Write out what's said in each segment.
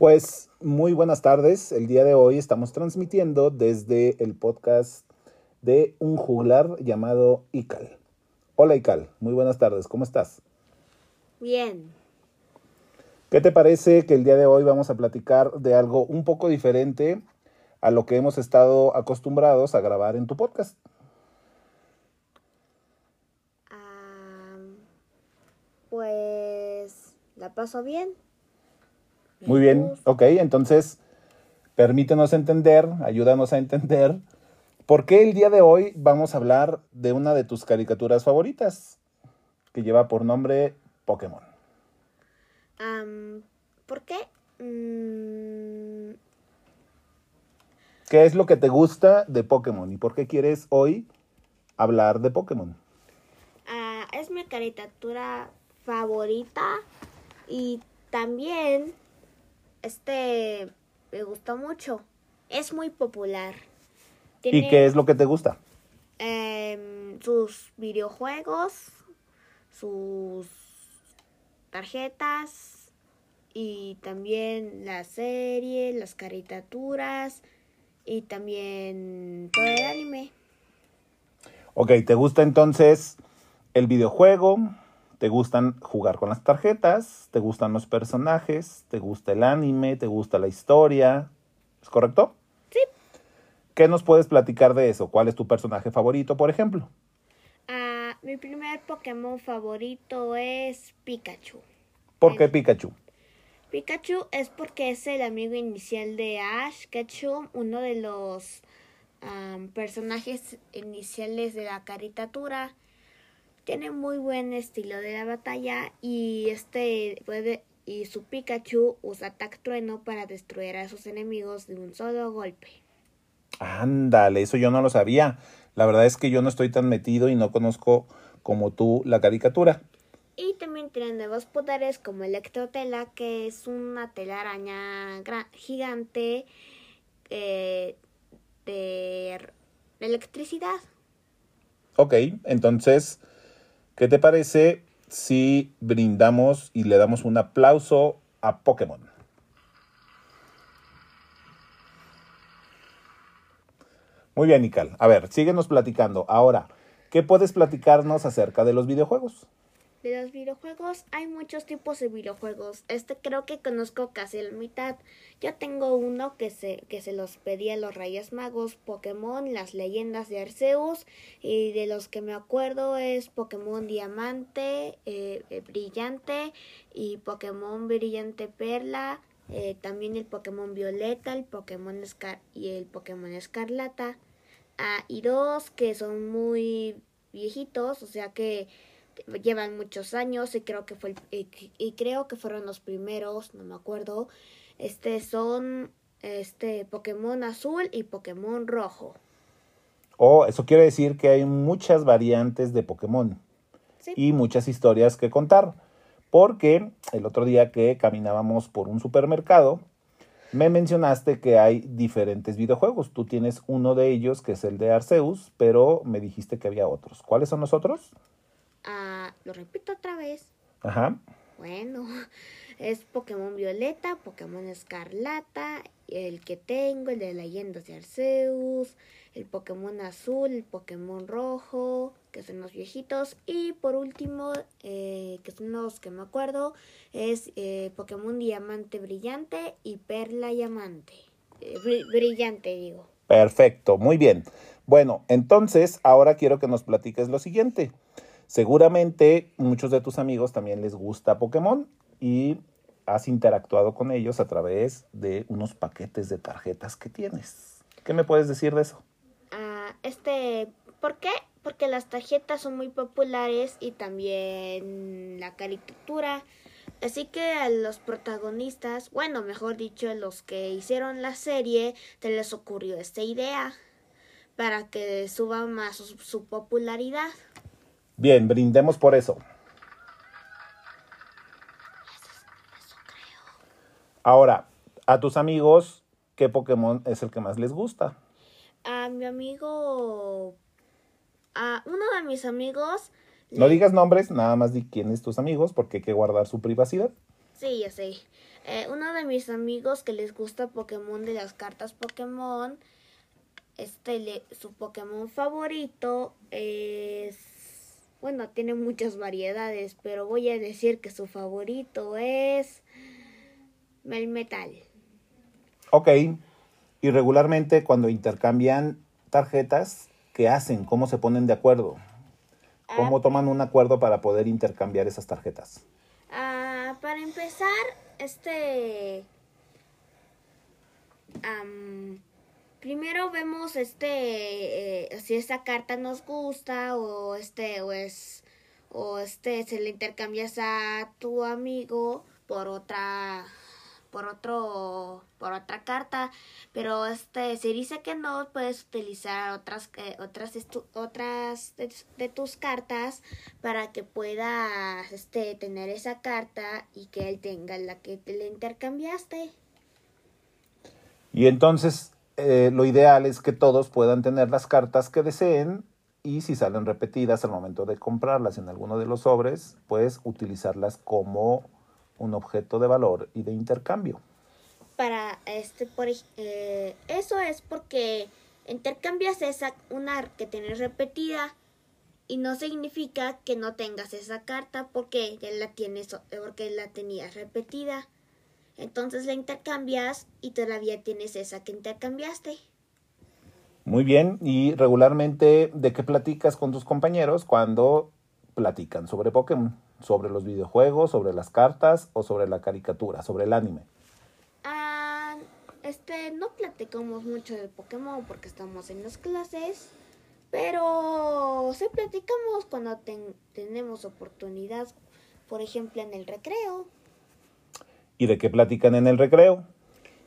Pues muy buenas tardes. El día de hoy estamos transmitiendo desde el podcast de un juglar llamado Ical. Hola Ical, muy buenas tardes. ¿Cómo estás? Bien. ¿Qué te parece que el día de hoy vamos a platicar de algo un poco diferente a lo que hemos estado acostumbrados a grabar en tu podcast? Ah, pues la paso bien. Muy bien, ok, entonces permítenos entender, ayúdanos a entender por qué el día de hoy vamos a hablar de una de tus caricaturas favoritas, que lleva por nombre Pokémon. Am, ¿Por qué? Mm, ¿Qué es lo que te gusta de Pokémon y por qué quieres hoy hablar de Pokémon? ah, es mi caricatura favorita y también este me gustó mucho. Es muy popular. ¿Y qué es lo que te gusta? em, sus videojuegos, sus tarjetas y también la serie, las caricaturas y también todo el anime. Ok, ¿te gusta entonces el videojuego? ¿Te gustan jugar con las tarjetas? ¿Te gustan los personajes? ¿Te gusta el anime? ¿Te gusta la historia? ¿Es correcto? Sí. ¿Qué nos puedes platicar de eso? ¿Cuál es tu personaje favorito, por ejemplo? Ah, mi primer Pokémon favorito es Pikachu. ¿Por qué Pikachu? Pikachu es porque es el amigo inicial de Ash Ketchum, uno de los personajes iniciales de la caricatura. Tiene muy buen estilo de la batalla y este puede y su Pikachu usa Ataque Trueno para destruir a sus enemigos de un solo golpe. Ándale, eso yo no lo sabía. La verdad es que yo no estoy tan metido y no conozco como tú la caricatura. Y también tiene nuevos poderes como Electrotela, que es una telaraña gra- gigante eh, de electricidad. Ok, entonces, ¿qué te parece si brindamos y le damos un aplauso a Pokémon? Muy bien, Ical. A ver, síguenos platicando. Ahora, ¿qué puedes platicarnos acerca de los videojuegos? De los videojuegos hay muchos tipos de videojuegos. Este creo que conozco casi la mitad. Yo tengo uno que se, que se los pedí a los Reyes Magos, Pokémon, las leyendas de Arceus. Y de los que me acuerdo es Pokémon Diamante, eh, eh, Brillante y Pokémon Brillante Perla. eh, también el Pokémon Violeta, el Pokémon Escar y el Pokémon Escarlata. Ah, y dos que son muy viejitos, o sea que llevan muchos años y creo que fue el- y, y creo que fueron los primeros, no me acuerdo. Este son este Pokémon azul y Pokémon rojo. Oh, eso quiere decir que hay muchas variantes de Pokémon. Sí. y muchas historias que contar. Porque el otro día que caminábamos por un supermercado, me mencionaste que hay diferentes videojuegos. Tú tienes uno de ellos, que es el de Arceus, pero me dijiste que había otros. ¿Cuáles son los otros? Ah, lo repito otra vez. Ajá. Bueno, es Pokémon Violeta, Pokémon Escarlata, el que tengo, el de leyendas de Arceus, el Pokémon Azul, el Pokémon Rojo, que son los viejitos, y por último, eh, que son los que me acuerdo, es eh, Pokémon Diamante Brillante y Perla Diamante. Eh, bri- brillante, digo. Perfecto, muy bien. Bueno, entonces ahora quiero que nos platiques lo siguiente. Seguramente muchos de tus amigos también les gusta Pokémon y has interactuado con ellos a través de unos paquetes de tarjetas que tienes. ¿Qué me puedes decir de eso? Ah, este, ¿por qué? Porque las tarjetas son muy populares y también la caricatura. Así que a los protagonistas, bueno, mejor dicho, los que hicieron la serie, se les ocurrió esta idea para que suba más su popularidad. Bien, brindemos por eso. Ahora, a tus amigos, ¿qué Pokémon es el que más les gusta? A mi amigo, a uno de mis amigos, No digas nombres, nada más di quiénes tus amigos, porque hay que guardar su privacidad. Sí, ya sé. Eh, uno de mis amigos que les gusta Pokémon de las cartas Pokémon, este, le- su Pokémon favorito es... Bueno, tiene muchas variedades, pero voy a decir que su favorito es... Melmetal. Ok. Y regularmente cuando intercambian tarjetas, ¿qué hacen? ¿Cómo se ponen de acuerdo? ¿Cómo Ah, toman un acuerdo para poder intercambiar esas tarjetas? Ah, para empezar, este... primero vemos este eh, si esa carta nos gusta o este o es o este se le intercambias a tu amigo por otra por otro por otra carta. Pero este si dice que no puedes utilizar otras eh, otras otras de, de tus cartas para que puedas este tener esa carta y que él tenga la que te le intercambiaste. Y entonces eh, lo ideal es que todos puedan tener las cartas que deseen y si salen repetidas al momento de comprarlas en alguno de los sobres, pues utilizarlas como un objeto de valor y de intercambio. para este por eh, eso es porque intercambias esa una que tienes repetida y no significa que no tengas esa carta porque ya la tienes porque la tenías repetida entonces la intercambias y todavía tienes esa que intercambiaste Muy bien, y regularmente, ¿de qué platicas con tus compañeros cuando platican sobre Pokémon? ¿Sobre los videojuegos, sobre las cartas o sobre la caricatura, sobre el anime? Ah, este, no platicamos mucho de Pokémon porque estamos en las clases, pero sí platicamos cuando ten- tenemos oportunidad, por ejemplo en el recreo, ¿Y de qué platican en el recreo?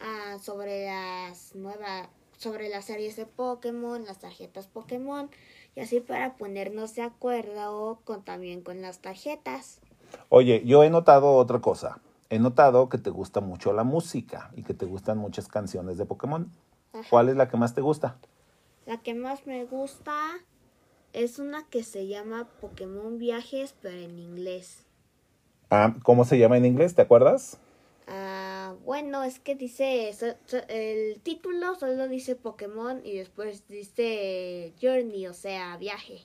ah, sobre las nuevas, sobre las series de Pokémon, las tarjetas Pokémon, y así para ponernos de acuerdo con también con las tarjetas. Oye, yo he notado otra cosa. He notado que te gusta mucho la música y que te gustan muchas canciones de Pokémon. Ajá. ¿Cuál es la que más te gusta? La que más me gusta es una que se llama Pokémon Viajes, pero en inglés. Ah, ¿Cómo se llama en inglés? ¿Te acuerdas? Ah, bueno, es que dice, so- so- el título solo dice Pokémon y después dice Journey, o sea, viaje.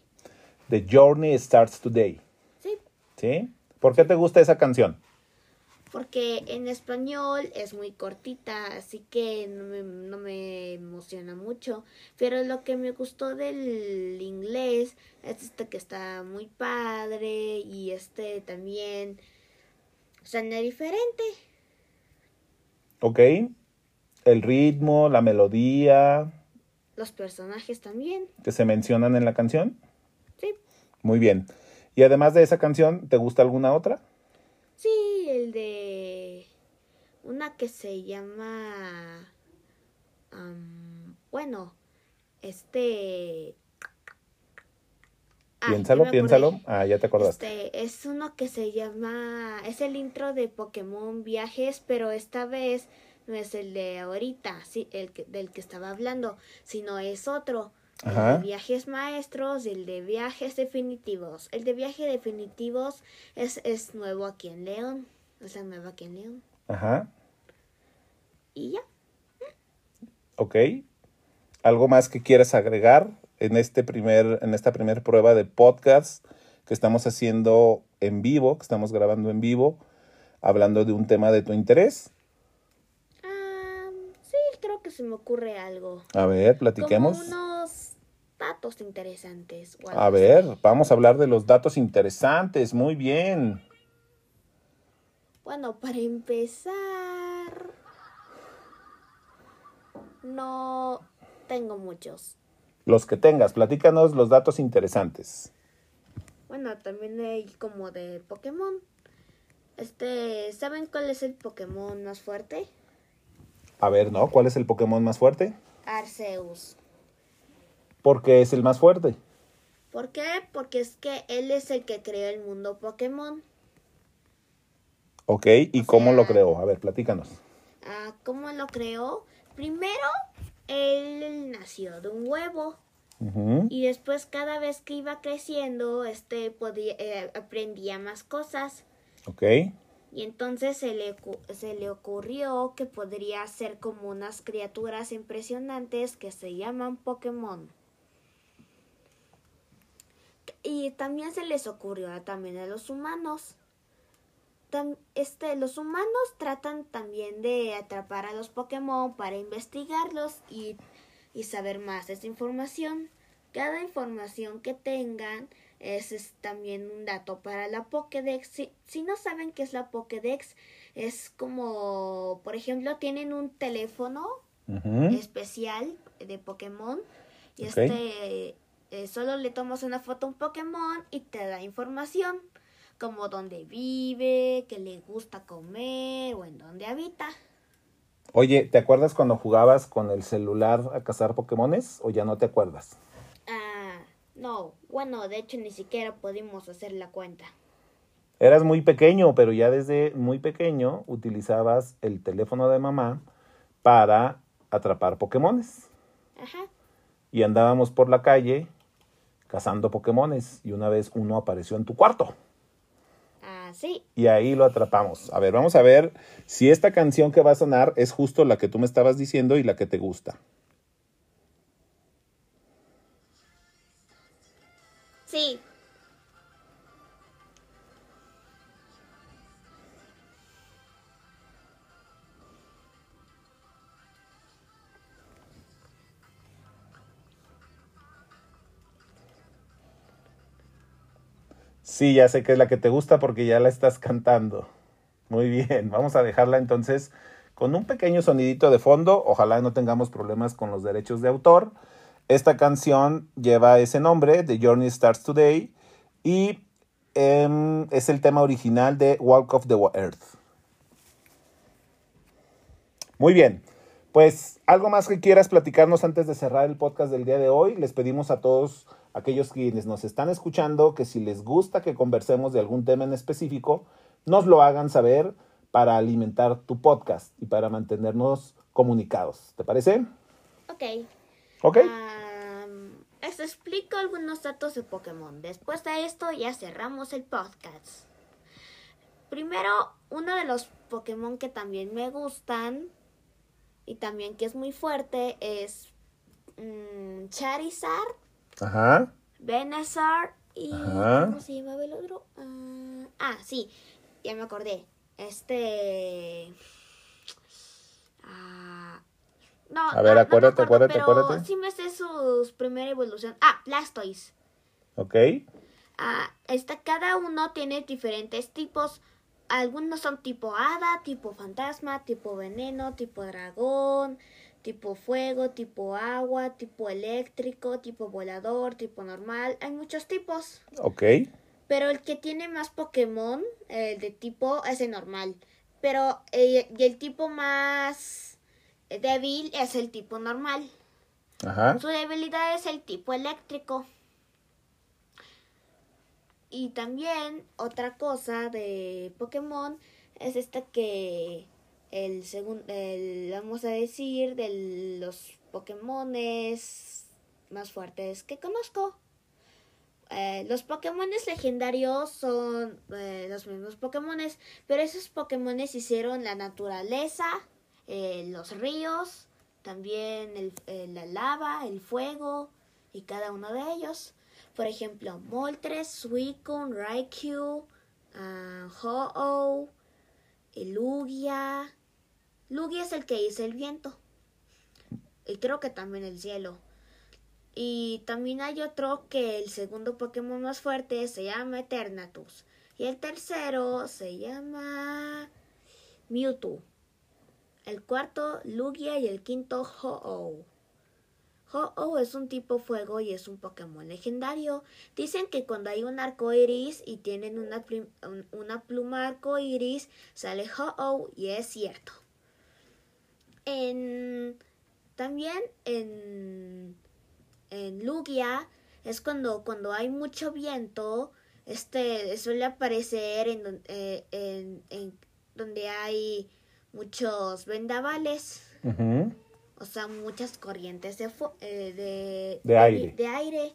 The Journey Starts Today. Sí, ¿Sí? ¿Por qué te gusta esa canción? porque en español es muy cortita, así que no me, no me emociona mucho. Pero lo que me gustó del inglés es este que está muy padre y este también suena diferente. ¿Ok? El ritmo, la melodía Los personajes también, que se mencionan en la canción. sí. Muy bien. Y además de esa canción, ¿te gusta alguna otra? Sí, el de una que se llama, am, bueno, este... Ah, piénsalo, piénsalo. Ah, ya te acordaste. Este, es uno que se llama, es el intro de Pokémon Viajes, pero esta vez no es el de ahorita, sí, el que, del que estaba hablando, sino es otro. El Ajá. de viajes maestros el de viajes definitivos. El de viaje definitivos es, es nuevo aquí en León. Es la nueva aquí en León. Ajá. Y ya. Ok. ¿Algo más que quieras agregar en, este primer, en esta primera prueba de podcast que estamos haciendo en vivo, que estamos grabando en vivo, hablando de un tema de tu interés? Ah, sí, creo que se me ocurre algo. A ver, platiquemos. Como unos datos interesantes. o algo A así. ver, vamos a hablar de los datos interesantes. Muy bien. Bueno, para empezar, no tengo muchos. Los que tengas, platícanos los datos interesantes. Bueno, también hay como de Pokémon. Este, ¿saben cuál es el Pokémon más fuerte? A ver, ¿no? ¿Cuál es el Pokémon más fuerte? Arceus. Porque es el más fuerte. ¿Por qué? Porque es que él es el que creó el mundo Pokémon. ¿Ok? ¿Y cómo lo creó? A ver, platícanos. Ah, ¿Cómo lo creó? Primero, él nació de un huevo. Y después cada vez que iba creciendo, este podía, eh, aprendía más cosas. ¿Ok? Y entonces se le, se le ocurrió que podría ser como unas criaturas impresionantes que se llaman Pokémon. Y también se les ocurrió también a los humanos. Este, los humanos tratan también de atrapar a los Pokémon para investigarlos y, y saber más de esa información. Cada información que tengan es, también un dato para la Pokédex. Si, no saben qué es la Pokédex, es como, por ejemplo, tienen un teléfono especial de Pokémon y este eh, solo le tomas una foto a un Pokémon y te da información como dónde vive, qué le gusta comer o en dónde habita. Oye, ¿te acuerdas cuando jugabas con el celular a cazar Pokémones o ya no te acuerdas? No, bueno, de hecho ni siquiera pudimos hacer la cuenta. Eras muy pequeño, pero ya desde muy pequeño utilizabas el teléfono de mamá para atrapar Pokémones. Ajá. Y andábamos por la calle cazando Pokémones y una vez uno apareció en tu cuarto. Ah. Y ahí lo atrapamos. A ver, vamos a ver si esta canción que va a sonar es justo la que tú me estabas diciendo y la que te gusta. Sí. Sí, ya sé que es la que te gusta porque ya la estás cantando. Muy bien, vamos a dejarla entonces con un pequeño sonidito de fondo. Ojalá no tengamos problemas con los derechos de autor. Esta canción lleva ese nombre, The Journey Starts Today, y em, es el tema original de Walk of the Earth. Muy bien, pues algo más que quieras platicarnos antes de cerrar el podcast del día de hoy. Les pedimos a todos aquellos quienes nos están escuchando que si les gusta que conversemos de algún tema en específico, nos lo hagan saber para alimentar tu podcast y para mantenernos comunicados. ¿Te parece? Ok. Ok. les explico algunos datos de Pokémon. Después de esto ya cerramos el podcast. Primero, uno de los Pokémon que también me gustan y también que es muy fuerte es mm, Charizard, Ajá. Venusaur y ¿cómo se llamaba el otro? ah, ah sí, ya me acordé. Este ah, no, a ver, acuérdate, acuérdate, acuérdate. Sí me sé su primera evolución. Ah, Blastoise. Ok. Ah, este, cada uno tiene diferentes tipos. Algunos son tipo hada, tipo fantasma, tipo veneno, tipo dragón, tipo fuego, tipo agua, tipo eléctrico, tipo volador, tipo normal. Hay muchos tipos. Ok. Pero el que tiene más Pokémon, el de tipo, es el normal. Pero el, y el tipo más débil es el tipo normal. Su debilidad es el tipo eléctrico. Y también otra cosa de Pokémon es esta que el segundo, vamos a decir, de los Pokémones más fuertes que conozco. Eh, los Pokémon legendarios son eh, los mismos Pokémones, pero esos Pokémones hicieron la naturaleza, eh, los ríos, también el, eh, la lava, el fuego y cada uno de ellos. Por ejemplo, Moltres, Suicune, Raikou, uh, Ho-Oh, Lugia. Lugia es el que hizo el viento. Y creo que también el cielo. Y también hay otro que el segundo Pokémon más fuerte se llama Eternatus. Y el tercero se llama Mewtwo el cuarto Lugia y el quinto Ho-Oh. Ho-Oh es un tipo fuego y es un Pokémon legendario. Dicen que cuando hay un arco iris y tienen una, una pluma arco iris, sale Ho-Oh y es cierto. En, también en, Lugia es cuando, cuando hay mucho viento, este suele aparecer en, eh, en, en donde hay muchos vendavales. O sea, muchas corrientes de, eh, de, de, aire. de, aire.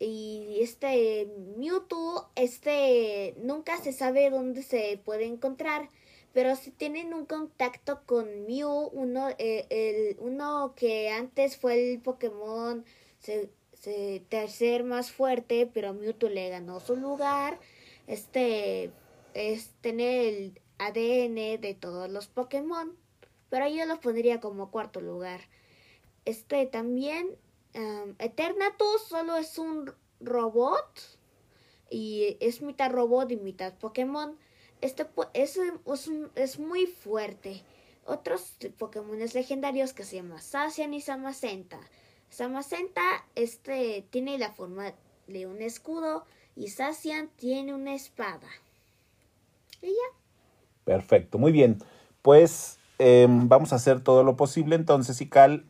y este Mewtwo, este nunca se sabe dónde se puede encontrar. Pero si tienen un contacto con Mew, uno, eh, el, uno que antes fue el Pokémon se, se, tercer más fuerte, pero Mewtwo le ganó su lugar. Este es tener el ADN de todos los Pokémon. Pero yo lo pondría como cuarto lugar. Este también um, Eternatus solo es un robot y es mitad robot y mitad Pokémon. Este es, es, es muy fuerte. Otros Pokémon legendarios que se llaman Sacian y Samacenta. Samacenta este, tiene la forma de un escudo y Sacian tiene una espada. Y ya. Perfecto, muy bien. Pues em, vamos a hacer todo lo posible entonces, Ical,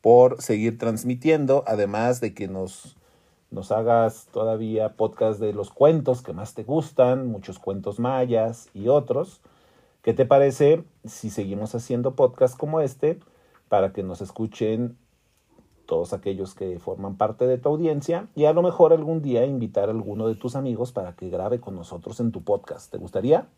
por seguir transmitiendo, además de que nos, nos hagas todavía podcast de los cuentos que más te gustan, muchos cuentos mayas y otros. ¿Qué te parece si seguimos haciendo podcasts como este para que nos escuchen todos aquellos que forman parte de tu audiencia y a lo mejor algún día invitar a alguno de tus amigos para que grabe con nosotros en tu podcast? ¿Te gustaría?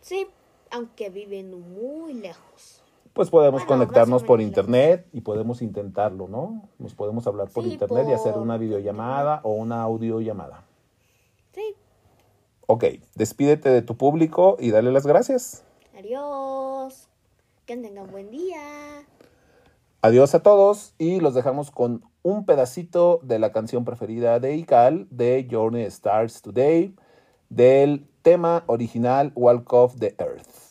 Sí, aunque viven muy lejos pues podemos conectarnos por internet y podemos intentarlo, ¿no? Nos podemos hablar por internet y hacer una videollamada o una audiollamada. Sí. Ok, despídete de tu público y dale las gracias. Adiós. Que tengan buen día. Adiós a todos y los dejamos con un pedacito de la canción preferida de Ical de Journey Stars Today del tema original Walk of the Earth.